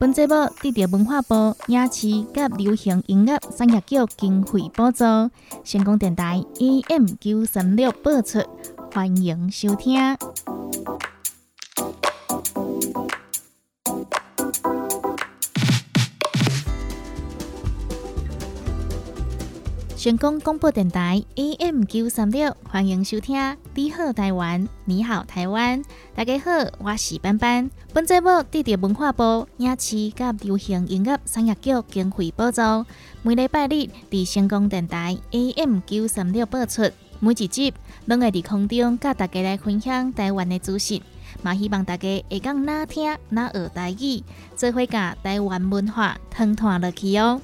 本节目得到文化部影视及流行音乐产业局经费补助，成功电台 AM 九三六播出，欢迎收听。成功广播电台 AM 九三六，欢迎收听《你好台湾》，你好台湾，大家好，我是班班。本节目得到文化部影视及流行音乐产业局经费补助，每礼拜日伫成功电台 AM 九三六播出。每一集拢会伫空中甲大家来分享台湾的资讯，嘛希望大家会讲哪听哪学台语，做伙甲台湾文化通传落去哦。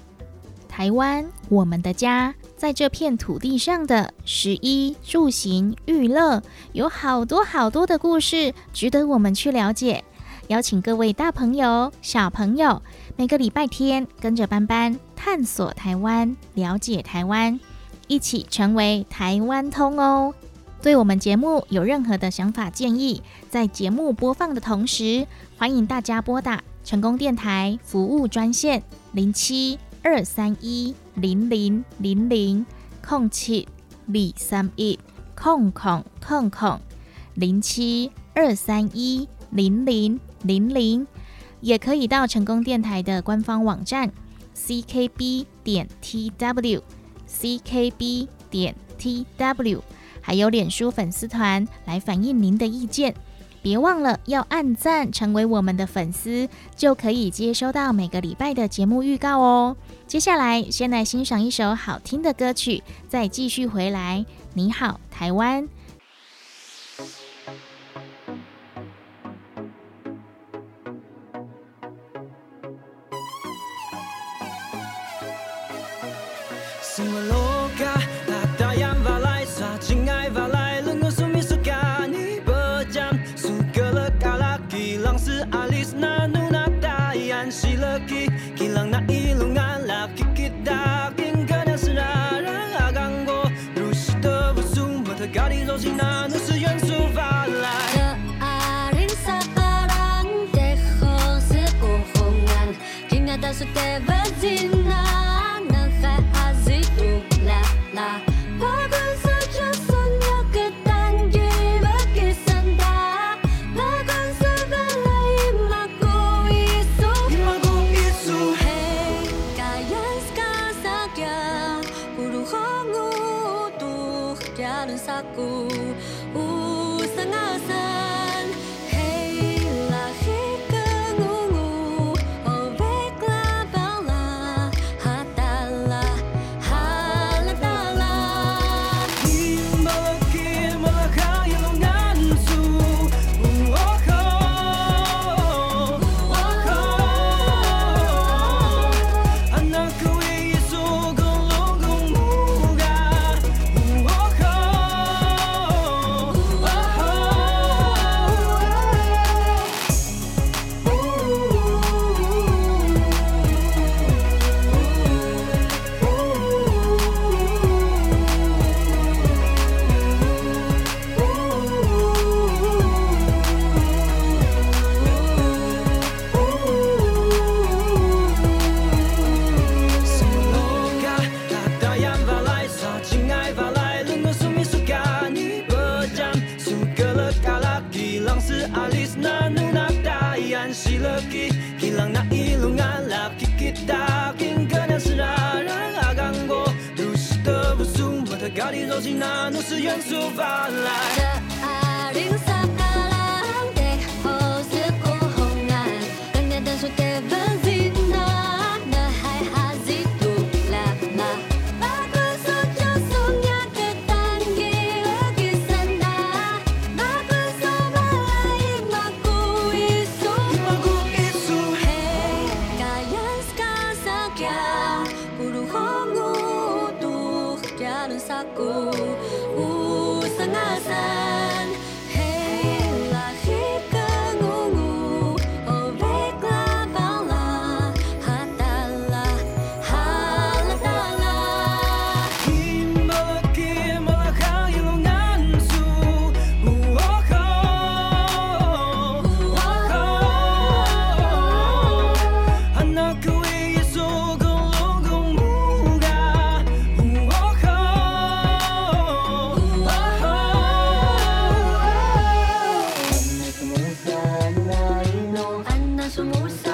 台湾，我们的家。在这片土地上的食衣住行娱乐，有好多好多的故事，值得我们去了解。邀请各位大朋友、小朋友，每个礼拜天跟着班班探索台湾，了解台湾，一起成为台湾通哦。对我们节目有任何的想法建议，在节目播放的同时，欢迎大家拨打成功电台服务专线零七。二三一零零零零空七二三一空空空空零七二三一零零零零，也可以到成功电台的官方网站 ckb 点 tw ckb 点 tw，还有脸书粉丝团来反映您的意见。别忘了要按赞，成为我们的粉丝，就可以接收到每个礼拜的节目预告哦。接下来，先来欣赏一首好听的歌曲，再继续回来。你好，台湾。Never in some more.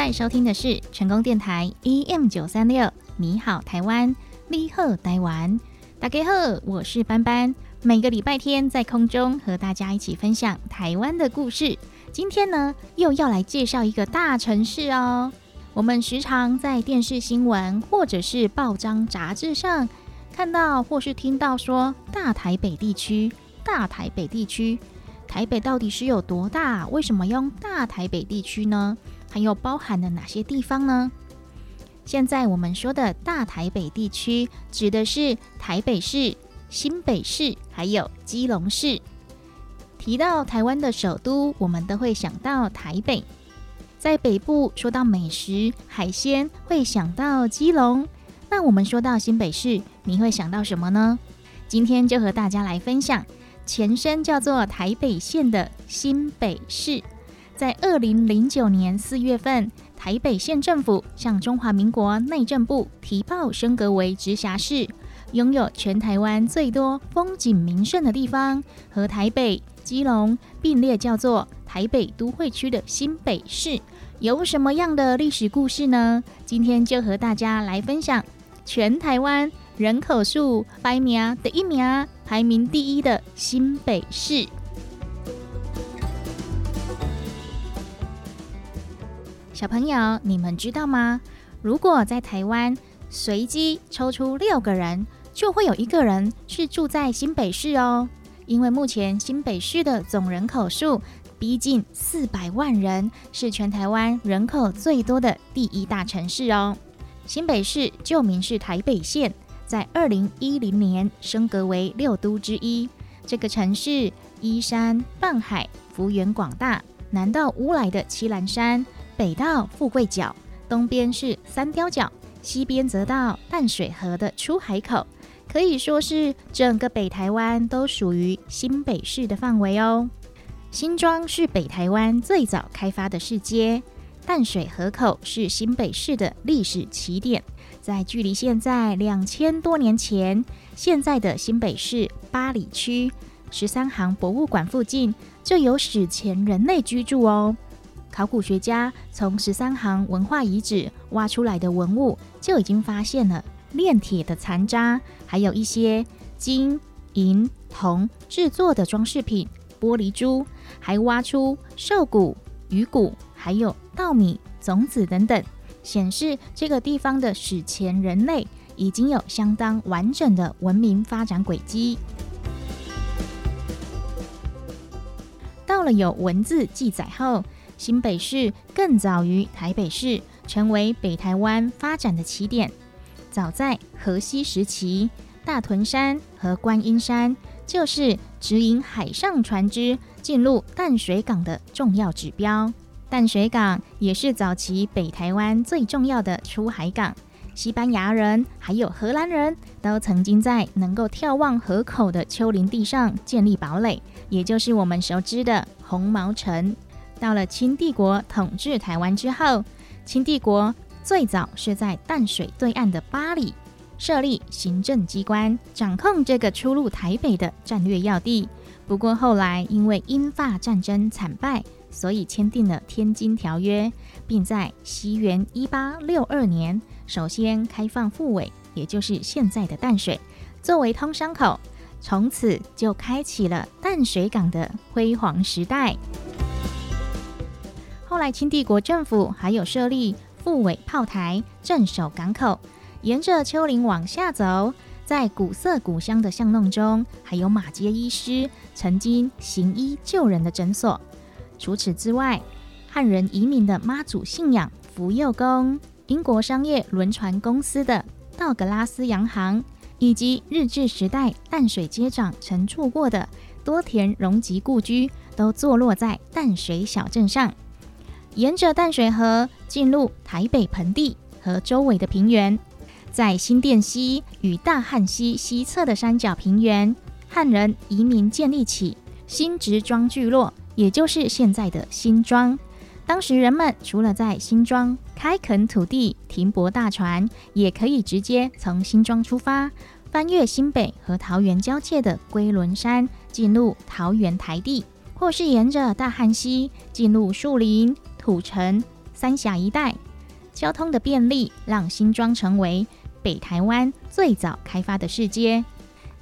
在收听的是成功电台 EM 九三六，你好台湾，你好台湾，大家好，我是班班。每个礼拜天在空中和大家一起分享台湾的故事。今天呢，又要来介绍一个大城市哦。我们时常在电视新闻或者是报章杂志上看到或是听到说大台北地区，大台北地区。台北到底是有多大？为什么用大台北地区呢？还有包含了哪些地方呢？现在我们说的大台北地区，指的是台北市、新北市还有基隆市。提到台湾的首都，我们都会想到台北。在北部说到美食海鲜，会想到基隆。那我们说到新北市，你会想到什么呢？今天就和大家来分享。前身叫做台北县的新北市，在二零零九年四月份，台北县政府向中华民国内政部提报升格为直辖市，拥有全台湾最多风景名胜的地方，和台北、基隆并列，叫做台北都会区的新北市。有什么样的历史故事呢？今天就和大家来分享全台湾。人口数排名第一名，排名第一的新北市。小朋友，你们知道吗？如果在台湾随机抽出六个人，就会有一个人是住在新北市哦。因为目前新北市的总人口数逼近四百万人，是全台湾人口最多的第一大城市哦。新北市旧名是台北县。在二零一零年升格为六都之一。这个城市依山傍海，幅员广大，南到乌来的七兰山，北到富贵角，东边是三雕角，西边则到淡水河的出海口，可以说是整个北台湾都属于新北市的范围哦。新庄是北台湾最早开发的市街，淡水河口是新北市的历史起点。在距离现在两千多年前，现在的新北市八里区十三行博物馆附近就有史前人类居住哦。考古学家从十三行文化遗址挖出来的文物，就已经发现了炼铁的残渣，还有一些金银铜制作的装饰品、玻璃珠，还挖出兽骨、鱼骨，还有稻米种子等等。显示这个地方的史前人类已经有相当完整的文明发展轨迹。到了有文字记载后，新北市更早于台北市成为北台湾发展的起点。早在河西时期，大屯山和观音山就是指引海上船只进入淡水港的重要指标。淡水港也是早期北台湾最重要的出海港，西班牙人还有荷兰人都曾经在能够眺望河口的丘陵地上建立堡垒，也就是我们熟知的红毛城。到了清帝国统治台湾之后，清帝国最早是在淡水对岸的巴黎设立行政机关，掌控这个出入台北的战略要地。不过后来因为英法战争惨败。所以签订了《天津条约》，并在西元一八六二年首先开放富尾，也就是现在的淡水，作为通商口，从此就开启了淡水港的辉煌时代。后来清帝国政府还有设立副尾炮台镇守港口，沿着丘陵往下走，在古色古香的巷弄中，还有马街医师曾经行医救人的诊所。除此之外，汉人移民的妈祖信仰福佑宫、英国商业轮船公司的道格拉斯洋行，以及日治时代淡水街长曾住过的多田荣吉故居，都坐落在淡水小镇上。沿着淡水河进入台北盆地和周围的平原，在新店溪与大汉溪西侧的山脚平原，汉人移民建立起新植庄聚落。也就是现在的新庄。当时人们除了在新庄开垦土地、停泊大船，也可以直接从新庄出发，翻越新北和桃园交界的龟仑山，进入桃园台地，或是沿着大汉溪进入树林、土城、三峡一带。交通的便利让新庄成为北台湾最早开发的市街。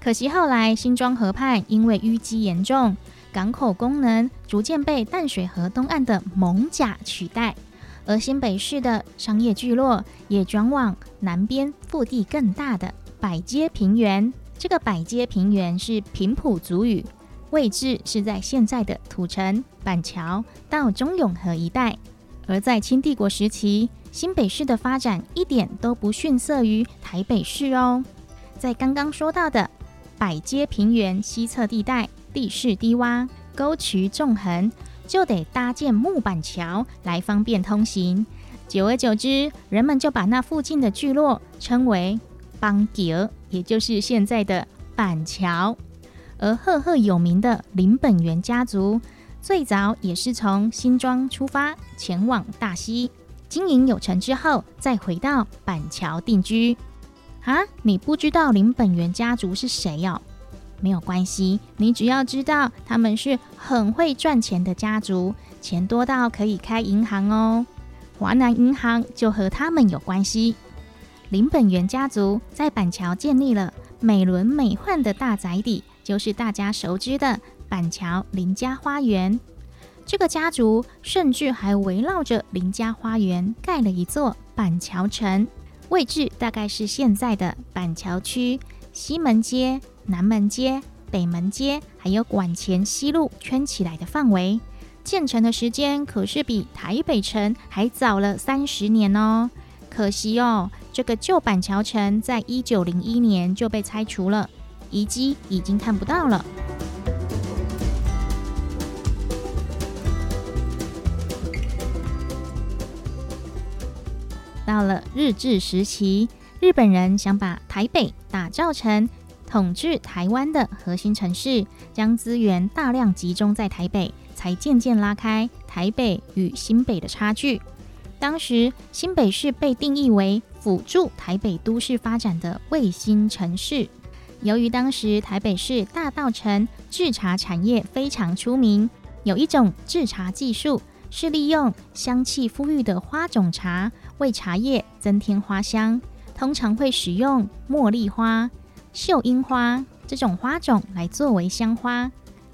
可惜后来新庄河畔因为淤积严重，港口功能逐渐被淡水河东岸的蒙甲取代，而新北市的商业聚落也转往南边腹地更大的百街平原。这个百街平原是平埔族语，位置是在现在的土城、板桥到中永和一带。而在清帝国时期，新北市的发展一点都不逊色于台北市哦。在刚刚说到的百街平原西侧地带，地势低洼，沟渠纵横，就得搭建木板桥来方便通行。久而久之，人们就把那附近的聚落称为邦桥，也就是现在的板桥。而赫赫有名的林本源家族，最早也是从新庄出发，前往大溪。经营有成之后，再回到板桥定居。啊，你不知道林本源家族是谁哦？没有关系，你只要知道他们是很会赚钱的家族，钱多到可以开银行哦。华南银行就和他们有关系。林本源家族在板桥建立了美轮美奂的大宅邸，就是大家熟知的板桥林家花园。这个家族甚至还围绕着林家花园盖了一座板桥城，位置大概是现在的板桥区西门街、南门街、北门街，还有馆前西路圈起来的范围。建成的时间可是比台北城还早了三十年哦。可惜哦，这个旧板桥城在一九零一年就被拆除了，遗迹已经看不到了。到了日治时期，日本人想把台北打造成统治台湾的核心城市，将资源大量集中在台北，才渐渐拉开台北与新北的差距。当时新北市被定义为辅助台北都市发展的卫星城市。由于当时台北市大稻城制茶产业非常出名，有一种制茶技术是利用香气馥郁的花种茶。为茶叶增添花香，通常会使用茉莉花、秀英花这种花种来作为香花，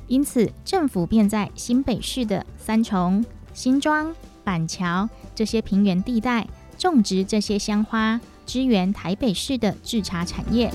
因此政府便在新北市的三重、新庄、板桥这些平原地带种植这些香花，支援台北市的制茶产业。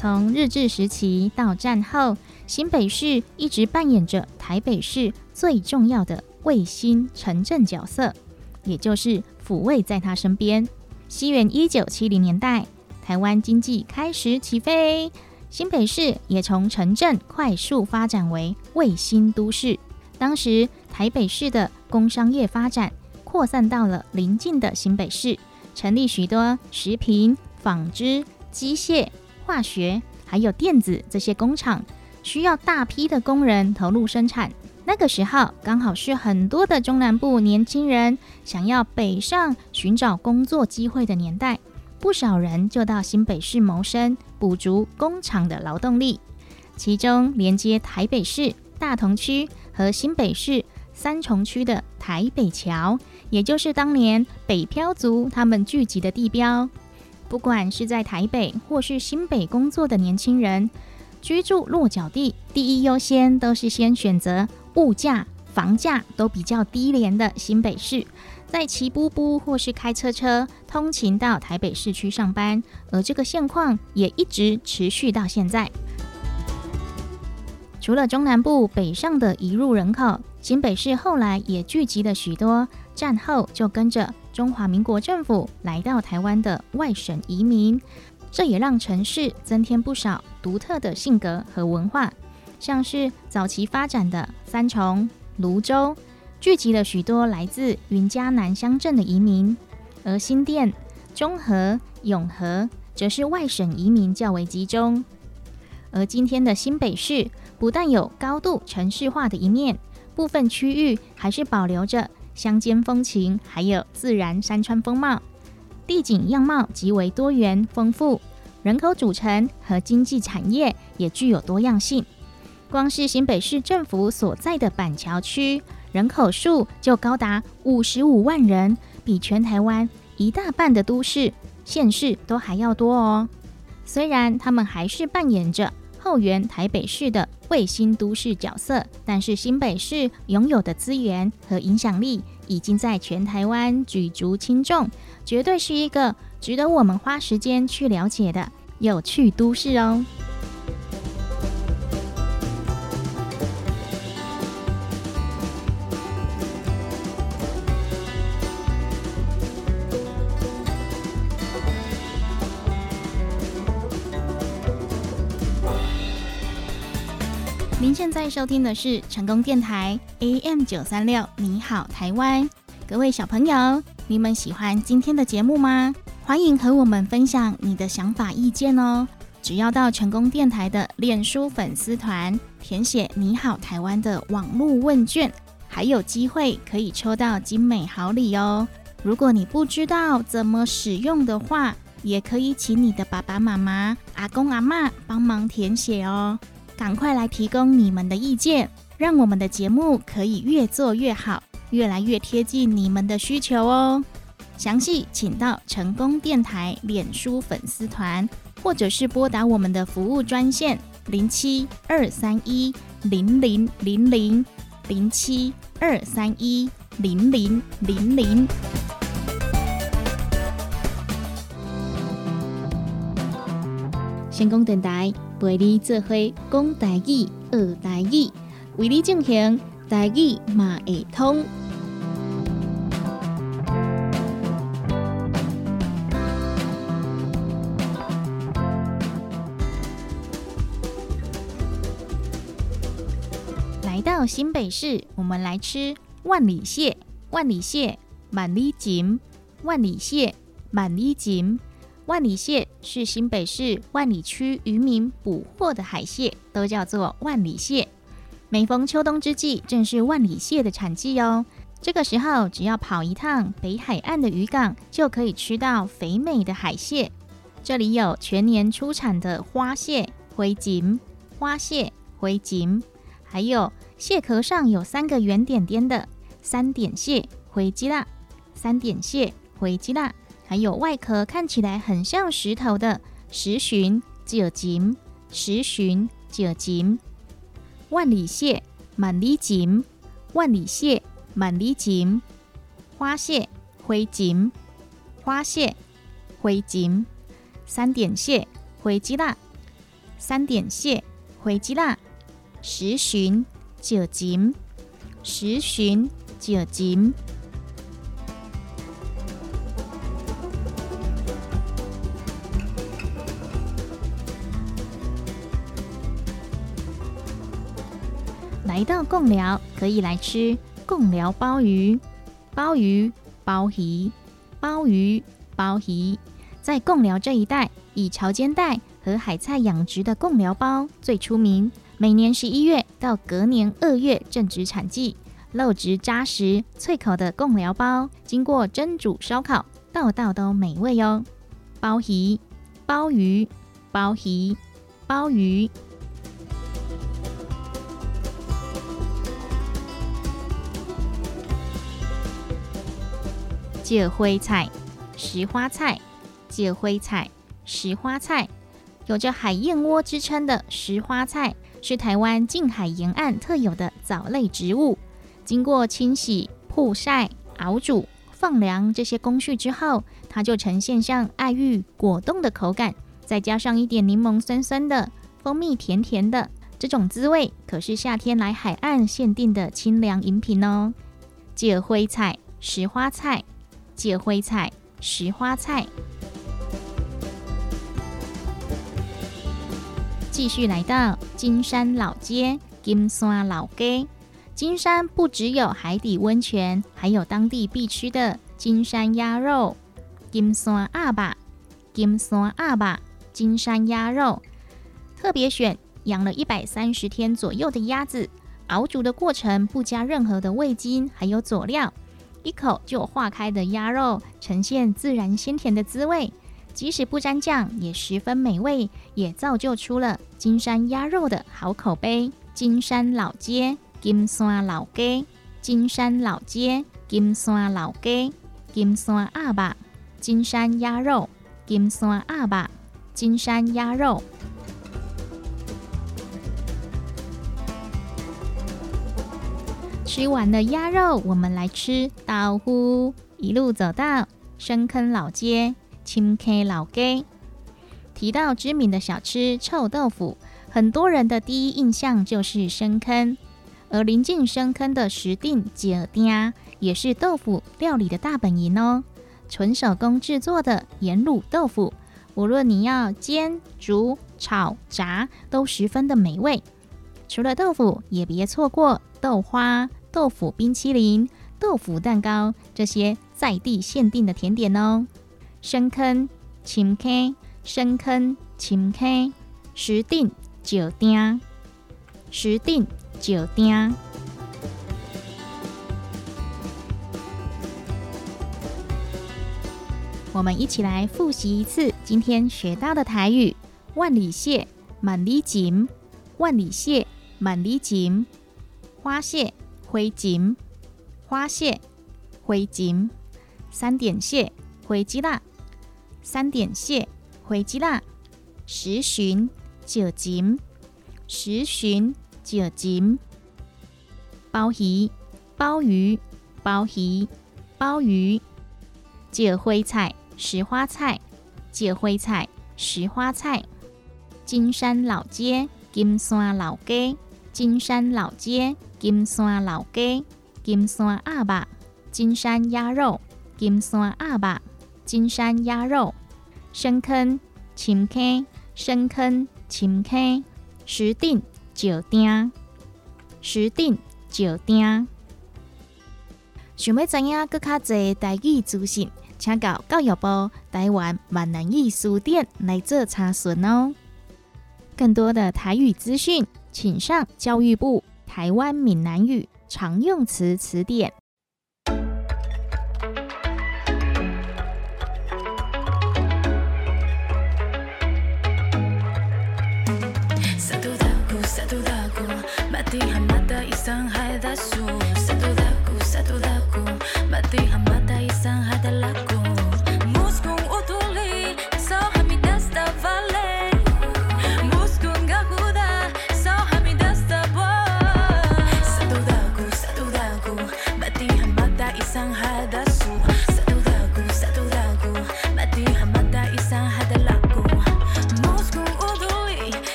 从日治时期到战后，新北市一直扮演着台北市最重要的。卫星城镇角色，也就是抚慰在他身边。西元一九七零年代，台湾经济开始起飞，新北市也从城镇快速发展为卫星都市。当时台北市的工商业发展扩散到了邻近的新北市，成立许多食品、纺织、机械、化学还有电子这些工厂，需要大批的工人投入生产。那个时候刚好是很多的中南部年轻人想要北上寻找工作机会的年代，不少人就到新北市谋生，补足工厂的劳动力。其中连接台北市大同区和新北市三重区的台北桥，也就是当年北漂族他们聚集的地标。不管是在台北或是新北工作的年轻人，居住落脚地第一优先都是先选择。物价、房价都比较低廉的新北市，再骑步步或是开车车通勤到台北市区上班，而这个现况也一直持续到现在。除了中南部北上的移入人口，新北市后来也聚集了许多战后就跟着中华民国政府来到台湾的外省移民，这也让城市增添不少独特的性格和文化。像是早期发展的三重、泸州，聚集了许多来自云嘉南乡镇的移民；而新店、中和、永和则是外省移民较为集中。而今天的新北市，不但有高度城市化的一面，部分区域还是保留着乡间风情，还有自然山川风貌，地景样貌极为多元丰富，人口组成和经济产业也具有多样性。光是新北市政府所在的板桥区，人口数就高达五十五万人，比全台湾一大半的都市县市都还要多哦。虽然他们还是扮演着后援台北市的卫星都市角色，但是新北市拥有的资源和影响力已经在全台湾举足轻重，绝对是一个值得我们花时间去了解的有趣都市哦。现在收听的是成功电台 AM 九三六，你好台湾，各位小朋友，你们喜欢今天的节目吗？欢迎和我们分享你的想法意见哦。只要到成功电台的脸书粉丝团填写“你好台湾”的网络问卷，还有机会可以抽到精美好礼哦。如果你不知道怎么使用的话，也可以请你的爸爸妈妈、阿公阿妈帮忙填写哦。赶快来提供你们的意见，让我们的节目可以越做越好，越来越贴近你们的需求哦。详细请到成功电台脸书粉丝团，或者是拨打我们的服务专线零七二三一零零零零零七二三一零零零零。成功电台。陪你做伙讲大语、学大语，为你进行大语嘛会通。来到新北市，我们来吃万里蟹。万里蟹，万里锦，万里蟹，万里锦。万里蟹是新北市万里区渔民捕获的海蟹，都叫做万里蟹。每逢秋冬之际，正是万里蟹的产季哦。这个时候，只要跑一趟北海岸的渔港，就可以吃到肥美的海蟹。这里有全年出产的花蟹、灰锦、花蟹、灰锦，还有蟹壳上有三个圆点点的三点蟹、灰基辣、三点蟹、灰基辣。还有外壳看起来很像石头的石鲟、九锦、石鲟、九锦、万里蟹、满里锦、万里蟹、满里锦、花蟹、灰锦、花蟹、灰锦、三点蟹、灰鸡辣、三点蟹、灰鸡辣、石鲟、九锦、石鲟、九锦。来到贡寮，可以来吃贡寮鲍鱼、鲍鱼、鲍鱼、鲍鱼、鲍鱼。在贡寮这一带，以潮间带和海菜养殖的贡寮鲍最出名。每年十一月到隔年二月正值产季，肉质扎实、脆口的贡寮鲍，经过蒸煮烧烤，道道都美味哦。鲍鱼、鲍鱼、鲍鱼、鲍鱼。芥灰菜、石花菜、芥灰菜、石花菜，有着“海燕窝”之称的石花菜，是台湾近海沿岸特有的藻类植物。经过清洗、曝晒、熬煮、放凉这些工序之后，它就呈现像爱玉果冻的口感，再加上一点柠檬酸酸的、蜂蜜甜甜的，这种滋味可是夏天来海岸限定的清凉饮品哦。芥灰菜、石花菜。芥灰菜、石花菜，继续来到金山老街、金山老街。金山不只有海底温泉，还有当地必吃的金山鸭肉。金山阿爸，金山阿爸，金山鸭肉特别选养了一百三十天左右的鸭子，熬煮的过程不加任何的味精，还有佐料。一口就化开的鸭肉，呈现自然鲜甜的滋味，即使不沾酱也十分美味，也造就出了金山鸭肉的好口碑。金山老街，金山老街，金山老街、金山老街、金山阿爸、金山鸭肉、金山阿爸、金山鸭肉。吃完了鸭肉，我们来吃豆腐。一路走到深坑老街、青 K 老街，提到知名的小吃臭豆腐，很多人的第一印象就是深坑。而临近深坑的石定姐丁也是豆腐料理的大本营哦。纯手工制作的盐卤豆腐，无论你要煎、煮、炒、炸，都十分的美味。除了豆腐，也别错过豆花。豆腐冰淇淋、豆腐蛋糕这些在地限定的甜点哦。深坑、青坑、深坑、青坑、石定、酒店、石定、酒店。我们一起来复习一次今天学到的台语：万里蟹、满里锦、万里蟹、满里锦、花蟹。灰烬、花蟹、灰烬、三点蟹、灰鸡辣、三点蟹、灰鸡辣、十旬、九锦、十旬、九锦、鲍鱼、鲍鱼、鲍鱼、鲍鱼、芥灰菜、石花菜、芥灰菜、石花菜、金山老街、金山老街、金山老街。金山老鸡、金山鸭肉、金山鸭肉、金山鸭肉、金山鸭肉、深坑、深坑、深坑、深坑、石定、酒店、石定、酒店。想要知影更较侪台语资讯，请到教育部台湾闽南语书店来做查询哦。更多的台语资讯，请上教育部台湾闽南语常用词词典。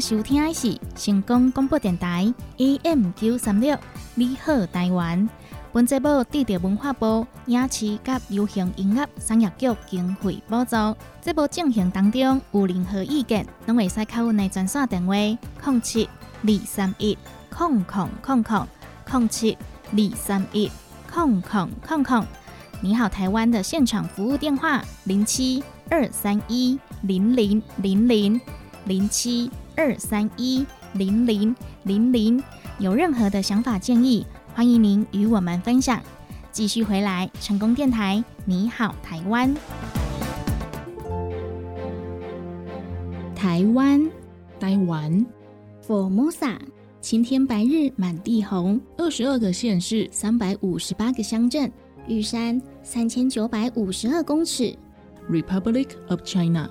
收听的是成功广播电台 AM 九三六，你好台湾。本节目得到文化部影视及流行音乐产业局经费补助。节目进行当中有任何意见，拢会使靠阮的专线电话：零七二三一空空空空空七二三一空空空空。你好台湾的现场服务电话：零七二三一零零零零零七。二三一零零零零，有任何的想法建议，欢迎您与我们分享。继续回来，成功电台，你好，台湾，台湾，台湾，Formosa，晴天白日满地红，二十二个县市，三百五十八个乡镇，玉山三千九百五十二公尺，Republic of China。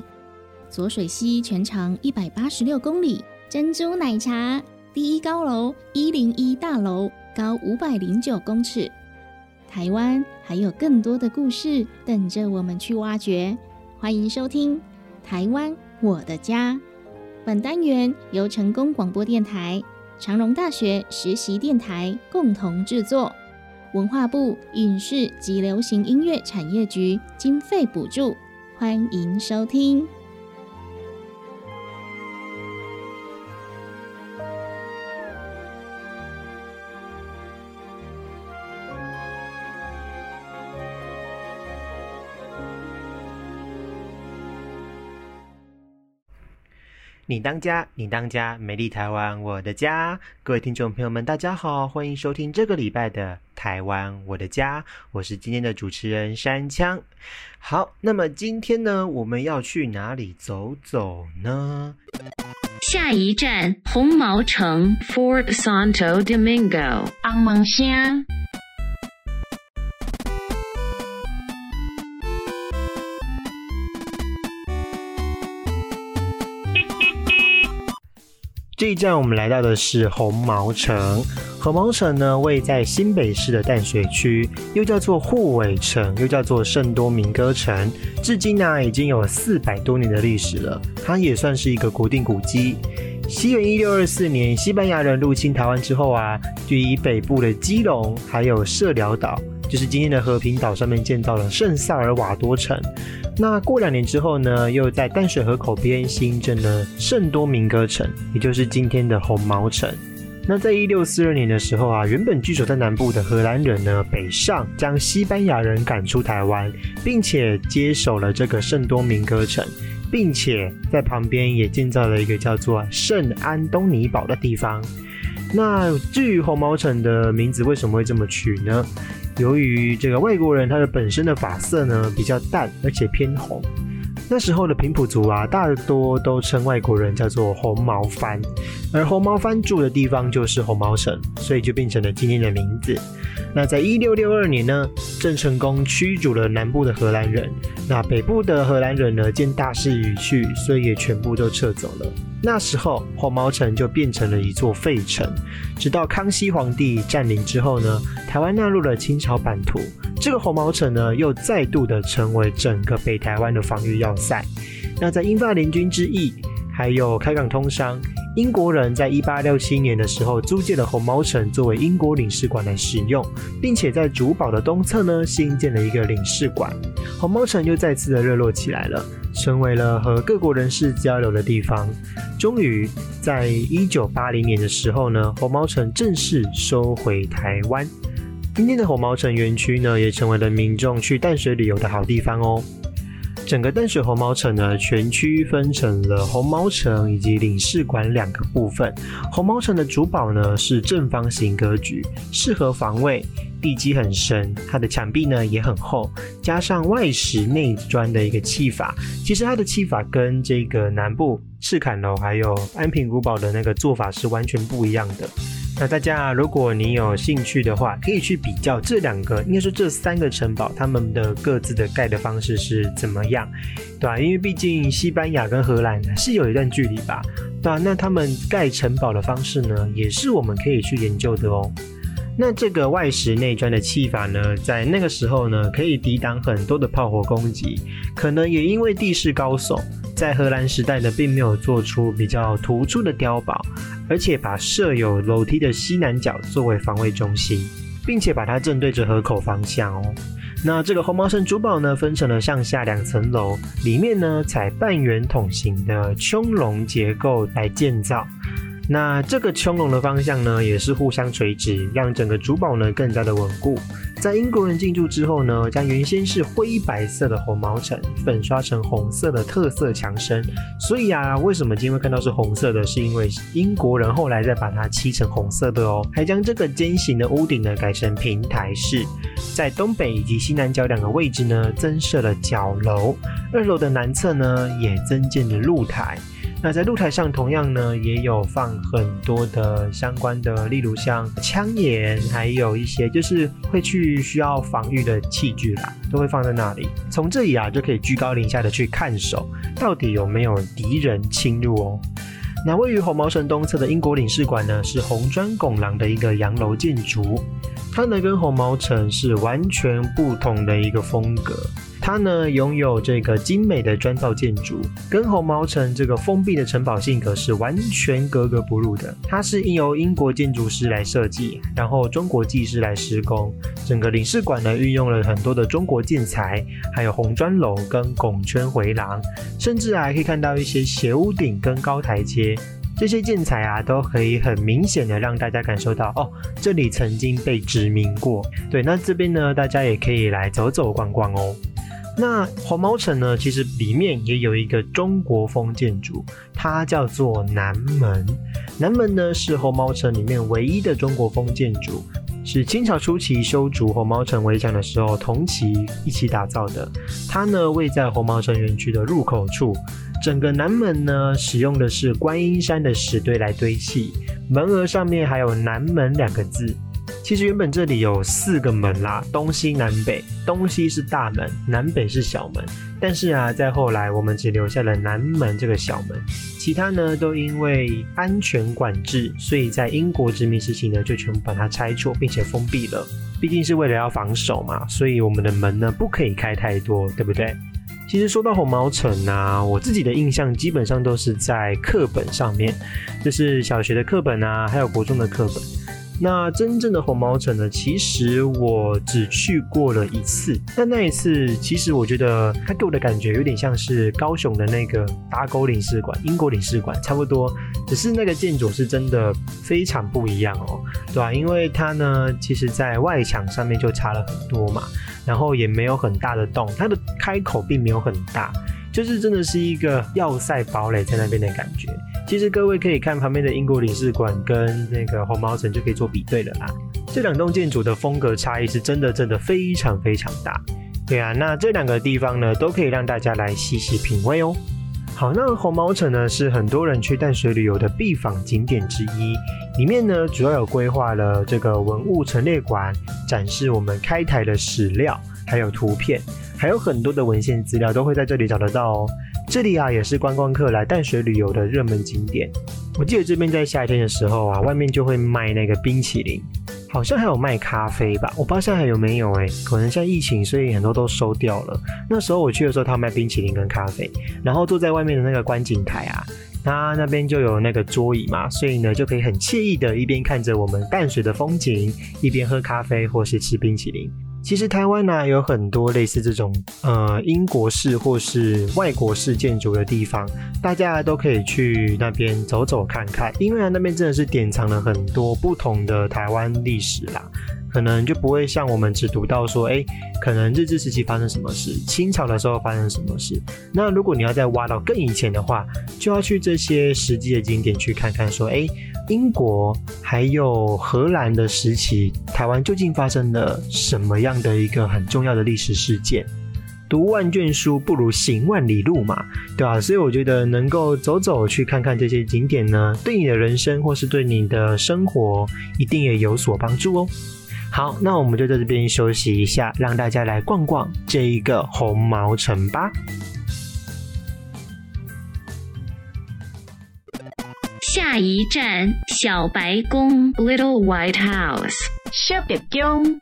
左水溪全长一百八十六公里，珍珠奶茶第一高楼一零一大楼高五百零九公尺。台湾还有更多的故事等着我们去挖掘，欢迎收听《台湾我的家》。本单元由成功广播电台、长荣大学实习电台共同制作，文化部影视及流行音乐产业局经费补助。欢迎收听。你当家，你当家，美丽台湾，我的家。各位听众朋友们，大家好，欢迎收听这个礼拜的《台湾我的家》，我是今天的主持人山枪。好，那么今天呢，我们要去哪里走走呢？下一站红毛城 （Fort Santo Domingo），昂蒙乡。这一站我们来到的是红毛城。红毛城呢，位在新北市的淡水区，又叫做护尾城，又叫做圣多明哥城。至今呢，已经有四百多年的历史了。它也算是一个国定古迹。西元一六二四年，西班牙人入侵台湾之后啊，就以北部的基隆还有社寮岛。就是今天的和平岛上面建造了圣萨尔瓦多城。那过两年之后呢，又在淡水河口边新建了圣多明哥城，也就是今天的红毛城。那在一六四二年的时候啊，原本居住在南部的荷兰人呢，北上将西班牙人赶出台湾，并且接手了这个圣多明哥城，并且在旁边也建造了一个叫做圣安东尼堡的地方。那至于红毛城的名字为什么会这么取呢？由于这个外国人他的本身的发色呢比较淡，而且偏红。那时候的平埔族啊，大多都称外国人叫做红毛番，而红毛番住的地方就是红毛城，所以就变成了今天的名字。那在一六六二年呢，郑成功驱逐了南部的荷兰人，那北部的荷兰人呢见大势已去，所以也全部都撤走了。那时候红毛城就变成了一座废城，直到康熙皇帝占领之后呢，台湾纳入了清朝版图，这个红毛城呢又再度的成为整个北台湾的防御要塞。那在英法联军之役，还有开港通商。英国人在一八六七年的时候租借了红毛城作为英国领事馆来使用，并且在主堡的东侧呢新建了一个领事馆，红毛城又再次的热络起来了，成为了和各国人士交流的地方。终于在一九八零年的时候呢，红毛城正式收回台湾。今天的红毛城园区呢，也成为了民众去淡水旅游的好地方哦。整个淡水红毛城呢，全区分成了红毛城以及领事馆两个部分。红毛城的主堡呢是正方形格局，适合防卫，地基很深，它的墙壁呢也很厚，加上外石内砖的一个砌法。其实它的砌法跟这个南部赤坎楼还有安平古堡的那个做法是完全不一样的。那大家，如果你有兴趣的话，可以去比较这两个，应该说这三个城堡，他们的各自的盖的方式是怎么样，对吧？因为毕竟西班牙跟荷兰是有一段距离吧，对吧？那他们盖城堡的方式呢，也是我们可以去研究的哦。那这个外石内砖的砌法呢，在那个时候呢，可以抵挡很多的炮火攻击，可能也因为地势高耸。在荷兰时代呢，并没有做出比较突出的碉堡，而且把设有楼梯的西南角作为防卫中心，并且把它正对着河口方向哦。那这个红毛城主堡呢，分成了上下两层楼，里面呢采半圆筒形的穹隆结构来建造。那这个穹隆的方向呢，也是互相垂直，让整个主堡呢更加的稳固。在英国人进驻之后呢，将原先是灰白色的红毛城粉刷成红色的特色墙身。所以啊，为什么今天会看到是红色的？是因为英国人后来再把它漆成红色的哦。还将这个尖形的屋顶呢改成平台式，在东北以及西南角两个位置呢增设了角楼，二楼的南侧呢也增建了露台。那在露台上，同样呢，也有放很多的相关的，例如像枪眼，还有一些就是会去需要防御的器具啦，都会放在那里。从这里啊，就可以居高临下的去看守，到底有没有敌人侵入哦。那位于红毛城东侧的英国领事馆呢，是红砖拱廊的一个洋楼建筑，它呢跟红毛城是完全不同的一个风格。它呢拥有这个精美的砖造建筑，跟红毛城这个封闭的城堡性格是完全格格不入的。它是应由英国建筑师来设计，然后中国技师来施工。整个领事馆呢运用了很多的中国建材，还有红砖楼跟拱圈回廊，甚至还可以看到一些斜屋顶跟高台阶。这些建材啊，都可以很明显的让大家感受到哦，这里曾经被殖民过。对，那这边呢，大家也可以来走走逛逛哦。那红毛城呢，其实里面也有一个中国风建筑，它叫做南门。南门呢是红毛城里面唯一的中国风建筑，是清朝初期修筑红毛城围墙的时候同期一起打造的。它呢位在红毛城园区的入口处。整个南门呢，使用的是观音山的石堆来堆砌，门额上面还有“南门”两个字。其实原本这里有四个门啦，东西南北，东西是大门，南北是小门。但是啊，在后来我们只留下了南门这个小门，其他呢都因为安全管制，所以在英国殖民时期呢就全部把它拆除并且封闭了。毕竟是为了要防守嘛，所以我们的门呢不可以开太多，对不对？其实说到红毛城啊，我自己的印象基本上都是在课本上面，就是小学的课本啊，还有国中的课本。那真正的红毛城呢？其实我只去过了一次，但那一次其实我觉得它给我的感觉有点像是高雄的那个打狗领事馆、英国领事馆差不多，只是那个建筑是真的非常不一样哦，对吧？因为它呢，其实在外墙上面就差了很多嘛，然后也没有很大的洞，它的开口并没有很大。就是真的是一个要塞堡垒在那边的感觉。其实各位可以看旁边的英国领事馆跟那个红毛城就可以做比对了啦。这两栋建筑的风格差异是真的真的非常非常大。对啊，那这两个地方呢都可以让大家来细细品味哦。好，那红毛城呢是很多人去淡水旅游的必访景点之一，里面呢主要有规划了这个文物陈列馆，展示我们开台的史料，还有图片。还有很多的文献资料都会在这里找得到哦。这里啊也是观光客来淡水旅游的热门景点。我记得这边在夏天的时候啊，外面就会卖那个冰淇淋，好像还有卖咖啡吧，我不知道现在还有没有哎，可能现在疫情，所以很多都收掉了。那时候我去的时候，他卖冰淇淋跟咖啡，然后坐在外面的那个观景台啊，他那边就有那个桌椅嘛，所以呢就可以很惬意的一边看着我们淡水的风景，一边喝咖啡或是吃冰淇淋。其实台湾呢有很多类似这种呃英国式或是外国式建筑的地方，大家都可以去那边走走看看，因为啊那边真的是典藏了很多不同的台湾历史啦。可能就不会像我们只读到说，哎，可能日治时期发生什么事，清朝的时候发生什么事。那如果你要再挖到更以前的话，就要去这些实际的景点去看看，说，哎，英国还有荷兰的时期，台湾究竟发生了什么样的一个很重要的历史事件？读万卷书不如行万里路嘛，对吧？所以我觉得能够走走去看看这些景点呢，对你的人生或是对你的生活，一定也有所帮助哦。好，那我们就在这边休息一下，让大家来逛逛这一个红毛城吧。下一站，小白宫 （Little White House）。小白宫。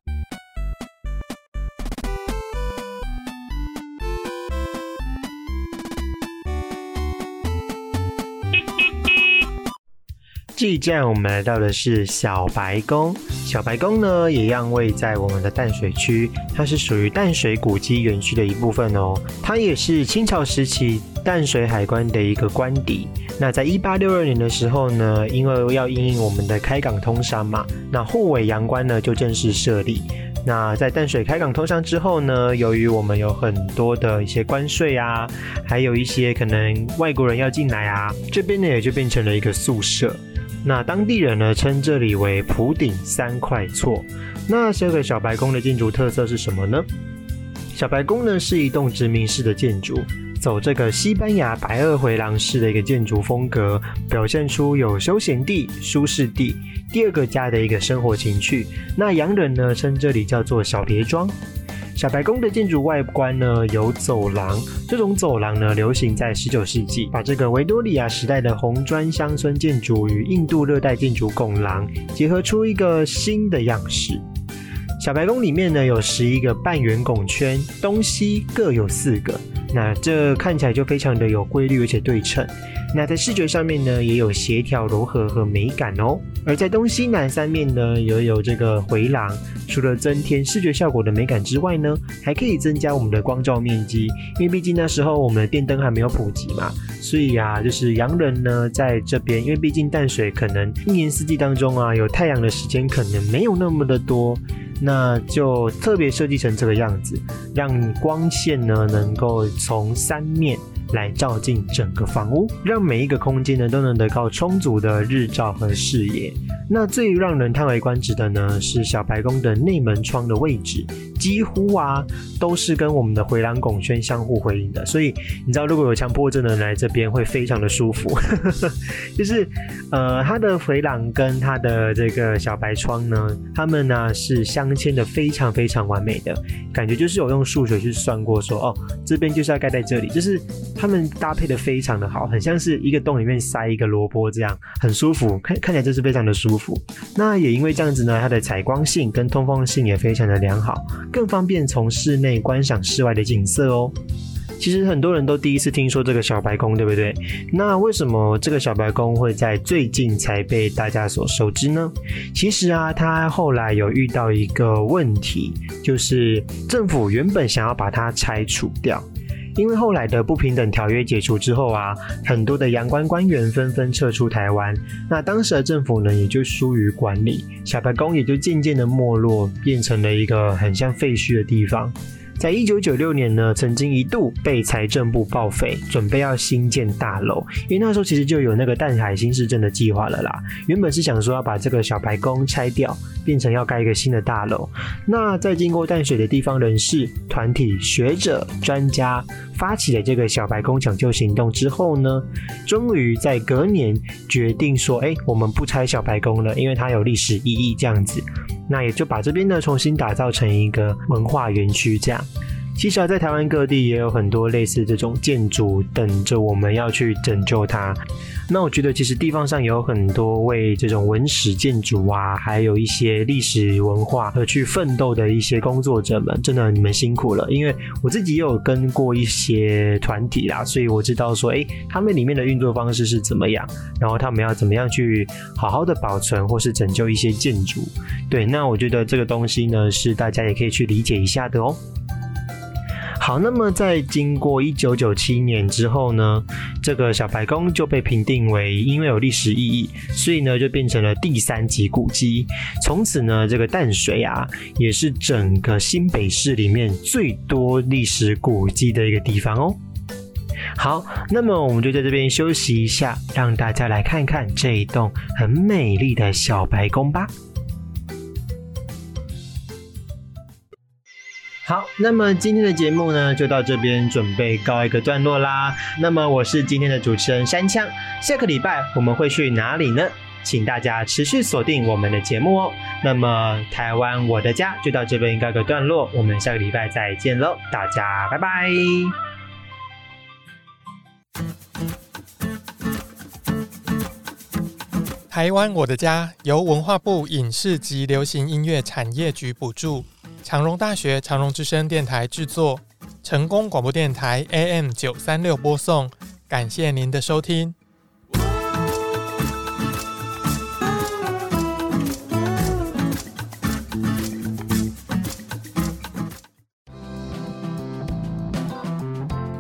这一站我们来到的是小白宫。小白宫呢，也一样位在我们的淡水区，它是属于淡水古迹园区的一部分哦。它也是清朝时期淡水海关的一个官邸。那在一八六二年的时候呢，因为要应应我们的开港通商嘛，那护尾洋关呢就正式设立。那在淡水开港通商之后呢，由于我们有很多的一些关税啊，还有一些可能外国人要进来啊，这边呢也就变成了一个宿舍。那当地人呢称这里为普顶三块厝。那这个小白宫的建筑特色是什么呢？小白宫呢是一栋殖民式的建筑，走这个西班牙白二回廊式的一个建筑风格，表现出有休闲地、舒适地、第二个家的一个生活情趣。那洋人呢称这里叫做小别庄。小白宫的建筑外观呢有走廊，这种走廊呢流行在十九世纪，把这个维多利亚时代的红砖乡村建筑与印度热带建筑拱廊结合出一个新的样式。小白宫里面呢有十一个半圆拱圈，东西各有四个，那这看起来就非常的有规律而且对称。那在视觉上面呢，也有协调、柔和和美感哦。而在东西南三面呢，也有这个回廊，除了增添视觉效果的美感之外呢，还可以增加我们的光照面积。因为毕竟那时候我们的电灯还没有普及嘛，所以啊，就是洋人呢在这边，因为毕竟淡水可能一年四季当中啊，有太阳的时间可能没有那么的多，那就特别设计成这个样子，让光线呢能够从三面。来照进整个房屋，让每一个空间呢都能得到充足的日照和视野。那最让人叹为观止的呢，是小白宫的内门窗的位置，几乎啊都是跟我们的回廊拱圈相互回应的。所以你知道，如果有强迫症的人来这边，会非常的舒服。就是呃，它的回廊跟它的这个小白窗呢，它们呢是镶嵌的非常非常完美的，感觉就是有用数学去算过，说哦，这边就是要盖在这里，就是它们搭配的非常的好，很像是一个洞里面塞一个萝卜这样，很舒服，看 看起来就是非常的舒服。那也因为这样子呢，它的采光性跟通风性也非常的良好，更方便从室内观赏室外的景色哦。其实很多人都第一次听说这个小白宫，对不对？那为什么这个小白宫会在最近才被大家所熟知呢？其实啊，它后来有遇到一个问题，就是政府原本想要把它拆除掉。因为后来的不平等条约解除之后啊，很多的阳关官员纷纷撤出台湾，那当时的政府呢也就疏于管理，小白宫也就渐渐的没落，变成了一个很像废墟的地方。在一九九六年呢，曾经一度被财政部报废，准备要新建大楼。因为那时候其实就有那个淡海新市镇的计划了啦。原本是想说要把这个小白宫拆掉，变成要盖一个新的大楼。那在经过淡水的地方人士、团体、学者、专家发起了这个小白宫抢救行动之后呢，终于在隔年决定说：“哎，我们不拆小白宫了，因为它有历史意义。”这样子。那也就把这边呢重新打造成一个文化园区，这样。其实啊，在台湾各地也有很多类似这种建筑，等着我们要去拯救它。那我觉得，其实地方上有很多为这种文史建筑啊，还有一些历史文化而去奋斗的一些工作者们，真的你们辛苦了。因为我自己也有跟过一些团体啦，所以我知道说，哎，他们里面的运作方式是怎么样，然后他们要怎么样去好好的保存或是拯救一些建筑。对，那我觉得这个东西呢，是大家也可以去理解一下的哦。好，那么在经过一九九七年之后呢，这个小白宫就被评定为因为有历史意义，所以呢就变成了第三级古迹。从此呢，这个淡水啊，也是整个新北市里面最多历史古迹的一个地方哦。好，那么我们就在这边休息一下，让大家来看看这一栋很美丽的小白宫吧。好，那么今天的节目呢，就到这边准备告一个段落啦。那么我是今天的主持人山枪，下个礼拜我们会去哪里呢？请大家持续锁定我们的节目哦。那么台湾我的家就到这边告个段落，我们下个礼拜再见喽，大家拜拜。台湾我的家由文化部影视及流行音乐产业局补助。长荣大学长荣之声电台制作，成功广播电台 AM 九三六播送，感谢您的收听。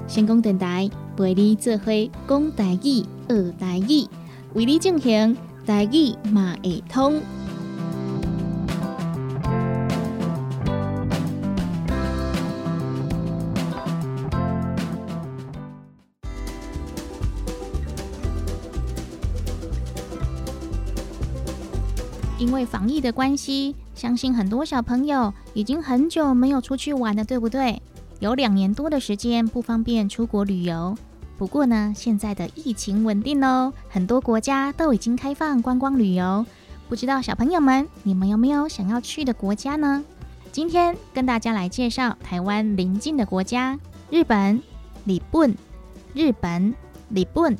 成功电台陪你做伙讲台语、学台语，为你进行台语马会通。因为防疫的关系，相信很多小朋友已经很久没有出去玩了，对不对？有两年多的时间不方便出国旅游。不过呢，现在的疫情稳定喽，很多国家都已经开放观光旅游。不知道小朋友们，你们有没有想要去的国家呢？今天跟大家来介绍台湾邻近的国家——日本。日本，日本，日本，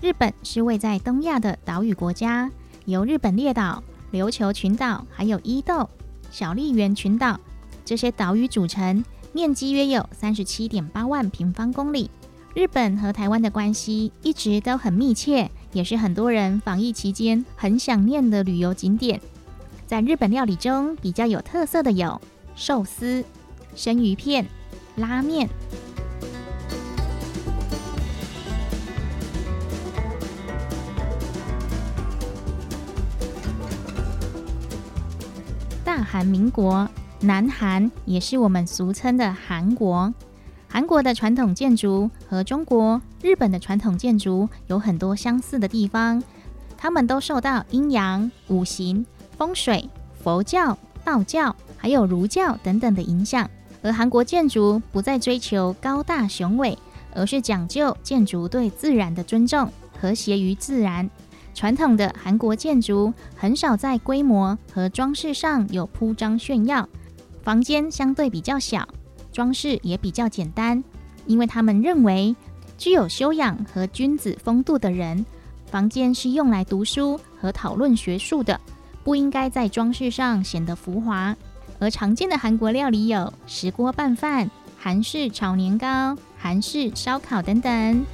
日本是位在东亚的岛屿国家，由日本列岛。琉球群岛还有伊豆，小笠原群岛。这些岛屿组成，面积约有三十七点八万平方公里。日本和台湾的关系一直都很密切，也是很多人防疫期间很想念的旅游景点。在日本料理中比较有特色的有寿司、生鱼片、拉面。大韩民国，南韩也是我们俗称的韩国。韩国的传统建筑和中国、日本的传统建筑有很多相似的地方，他们都受到阴阳、五行、风水、佛教、道教还有儒教等等的影响。而韩国建筑不再追求高大雄伟，而是讲究建筑对自然的尊重，和谐于自然。传统的韩国建筑很少在规模和装饰上有铺张炫耀，房间相对比较小，装饰也比较简单。因为他们认为，具有修养和君子风度的人，房间是用来读书和讨论学术的，不应该在装饰上显得浮华。而常见的韩国料理有石锅拌饭、韩式炒年糕、韩式烧烤等等。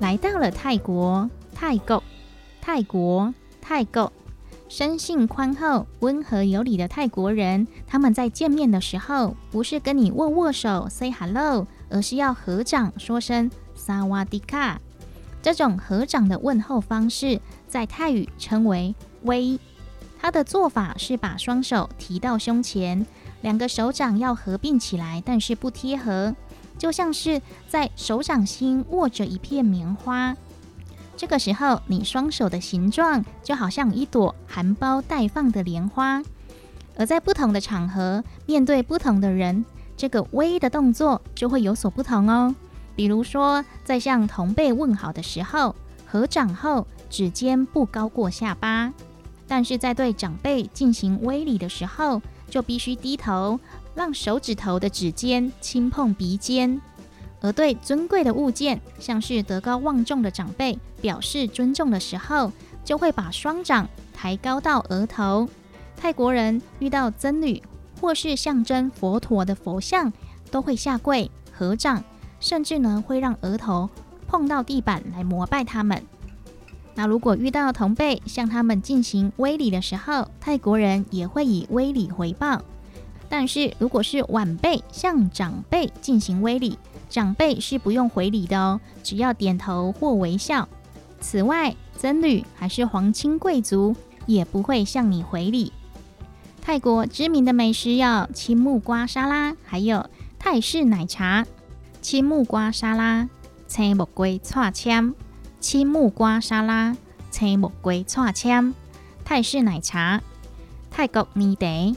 来到了泰国，泰国，泰国，泰国，生性宽厚、温和有礼的泰国人，他们在见面的时候，不是跟你握握手 say hello，而是要合掌说声萨瓦迪卡。这种合掌的问候方式，在泰语称为“微”。他的做法是把双手提到胸前，两个手掌要合并起来，但是不贴合。就像是在手掌心握着一片棉花，这个时候你双手的形状就好像一朵含苞待放的莲花。而在不同的场合，面对不同的人，这个微的动作就会有所不同哦。比如说，在向同辈问好的时候，合掌后指尖不高过下巴；但是在对长辈进行微礼的时候，就必须低头。让手指头的指尖轻碰鼻尖，而对尊贵的物件，像是德高望重的长辈，表示尊重的时候，就会把双掌抬高到额头。泰国人遇到僧侣或是象征佛陀的佛像，都会下跪合掌，甚至呢会让额头碰到地板来膜拜他们。那如果遇到同辈向他们进行威礼的时候，泰国人也会以威礼回报。但是，如果是晚辈向长辈进行威礼，长辈是不用回礼的哦，只要点头或微笑。此外，僧侣还是皇亲贵族也不会向你回礼。泰国知名的美食有青木瓜沙拉，还有泰式奶茶。青木瓜沙拉，青木瓜串签；青木瓜沙拉，青木瓜串签；泰式奶茶，泰国泥地。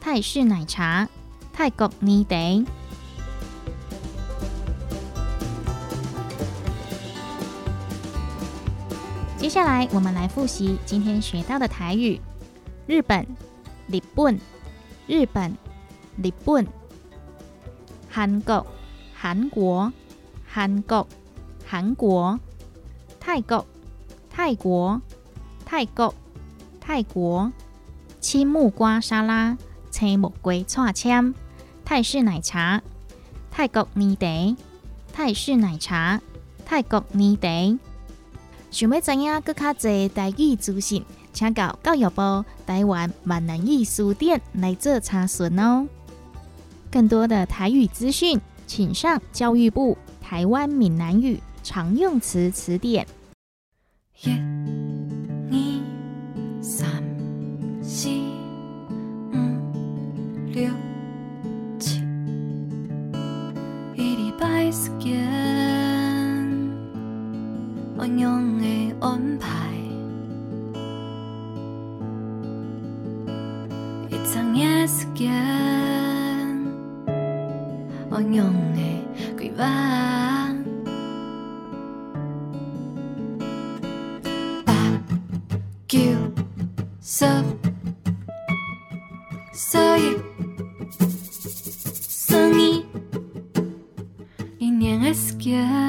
泰式奶茶，泰国泥地。接下来，我们来复习今天学到的台语：日本、日本、日本、日本；韩国、韩国、韩国、韩国；泰国、泰国、泰国、泰国；青木瓜沙拉。青木龟串签，泰式奶茶，泰国泥地，泰式奶茶，泰国泥地。想要知影更较侪台语资讯，请到教育部台湾闽南语书店来做查询哦。更多的台语资讯，请上教育部台湾闽南语常用词词典。一、六七，一礼拜时间，怎样的安排？一整夜时间，我用的规划？时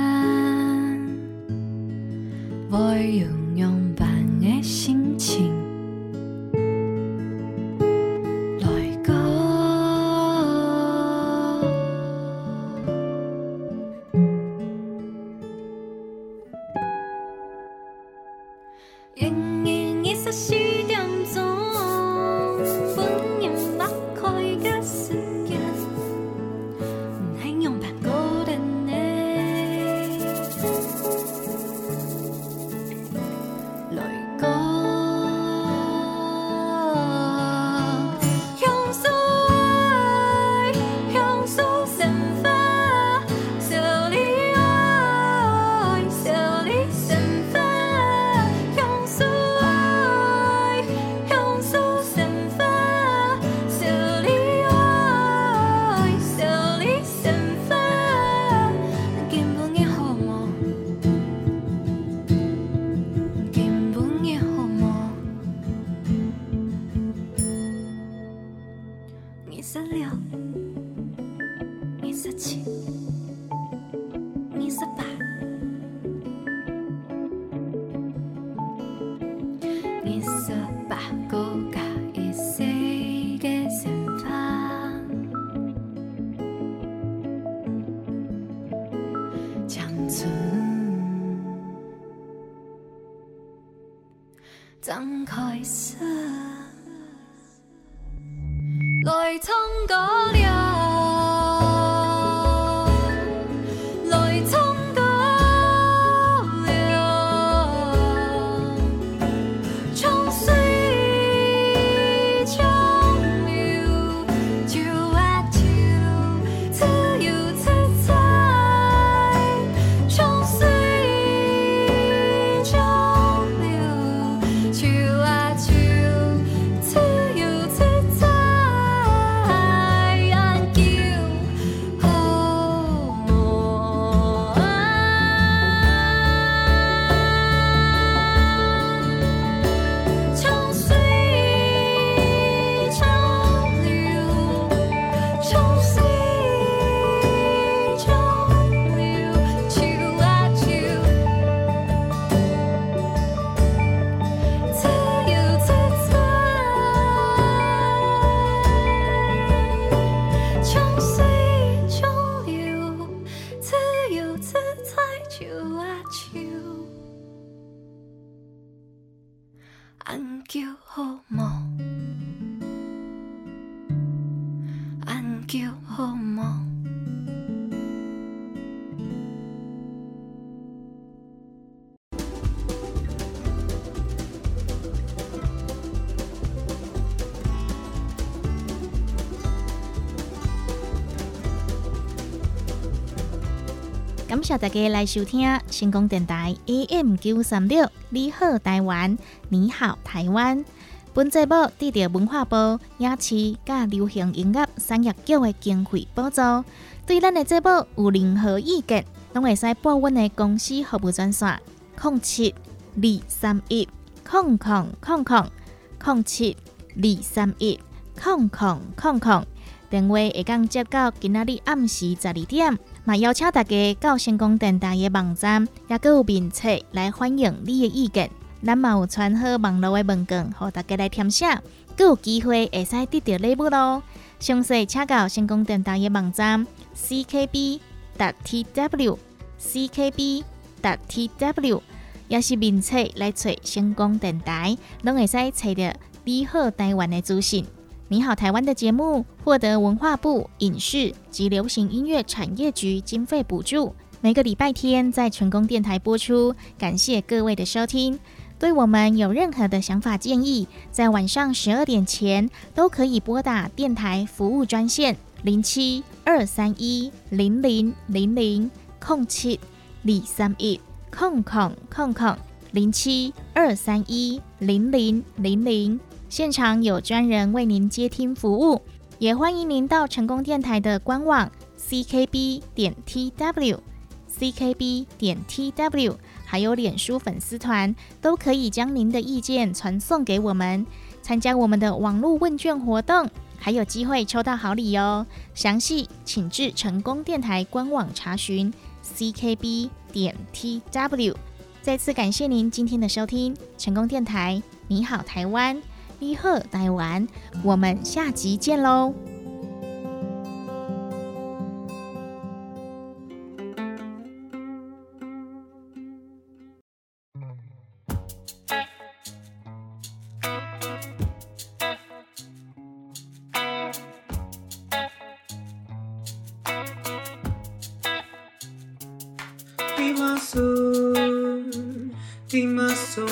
谢大家来收听成功电台 AM 九三六，你好台湾，你好台湾。本节目得到文化部影视甲流行音乐产业局的经费补助。对咱的节目有任何意见，拢会使拨阮的公司服务专线：零七二三一空空空空零七二三一空空空空。电话会当接到今仔日暗时十二点。嘛，邀请大家到成功电台的网站，也搁有面册来欢迎你的意见。咱嘛有传好网络的文件，互大家来填写，搁有机会会使得到礼物咯。详细请到成功电台的网站 ckb. tw ckb. tw，也是面册来找成功电台，拢会使找到你好台湾的资讯。你好，台湾的节目获得文化部影视及流行音乐产业局经费补助，每个礼拜天在成功电台播出。感谢各位的收听。对我们有任何的想法建议，在晚上十二点前都可以拨打电台服务专线零七二三一零零零零空七李三一空空空空零七二三一零零零零。现场有专人为您接听服务，也欢迎您到成功电台的官网 ckb 点 tw ckb 点 tw，还有脸书粉丝团，都可以将您的意见传送给我们，参加我们的网络问卷活动，还有机会抽到好礼哦。详细请至成功电台官网查询 ckb 点 tw。再次感谢您今天的收听，成功电台，你好台湾。你好，台湾，我们下集见喽！di masuk di masuk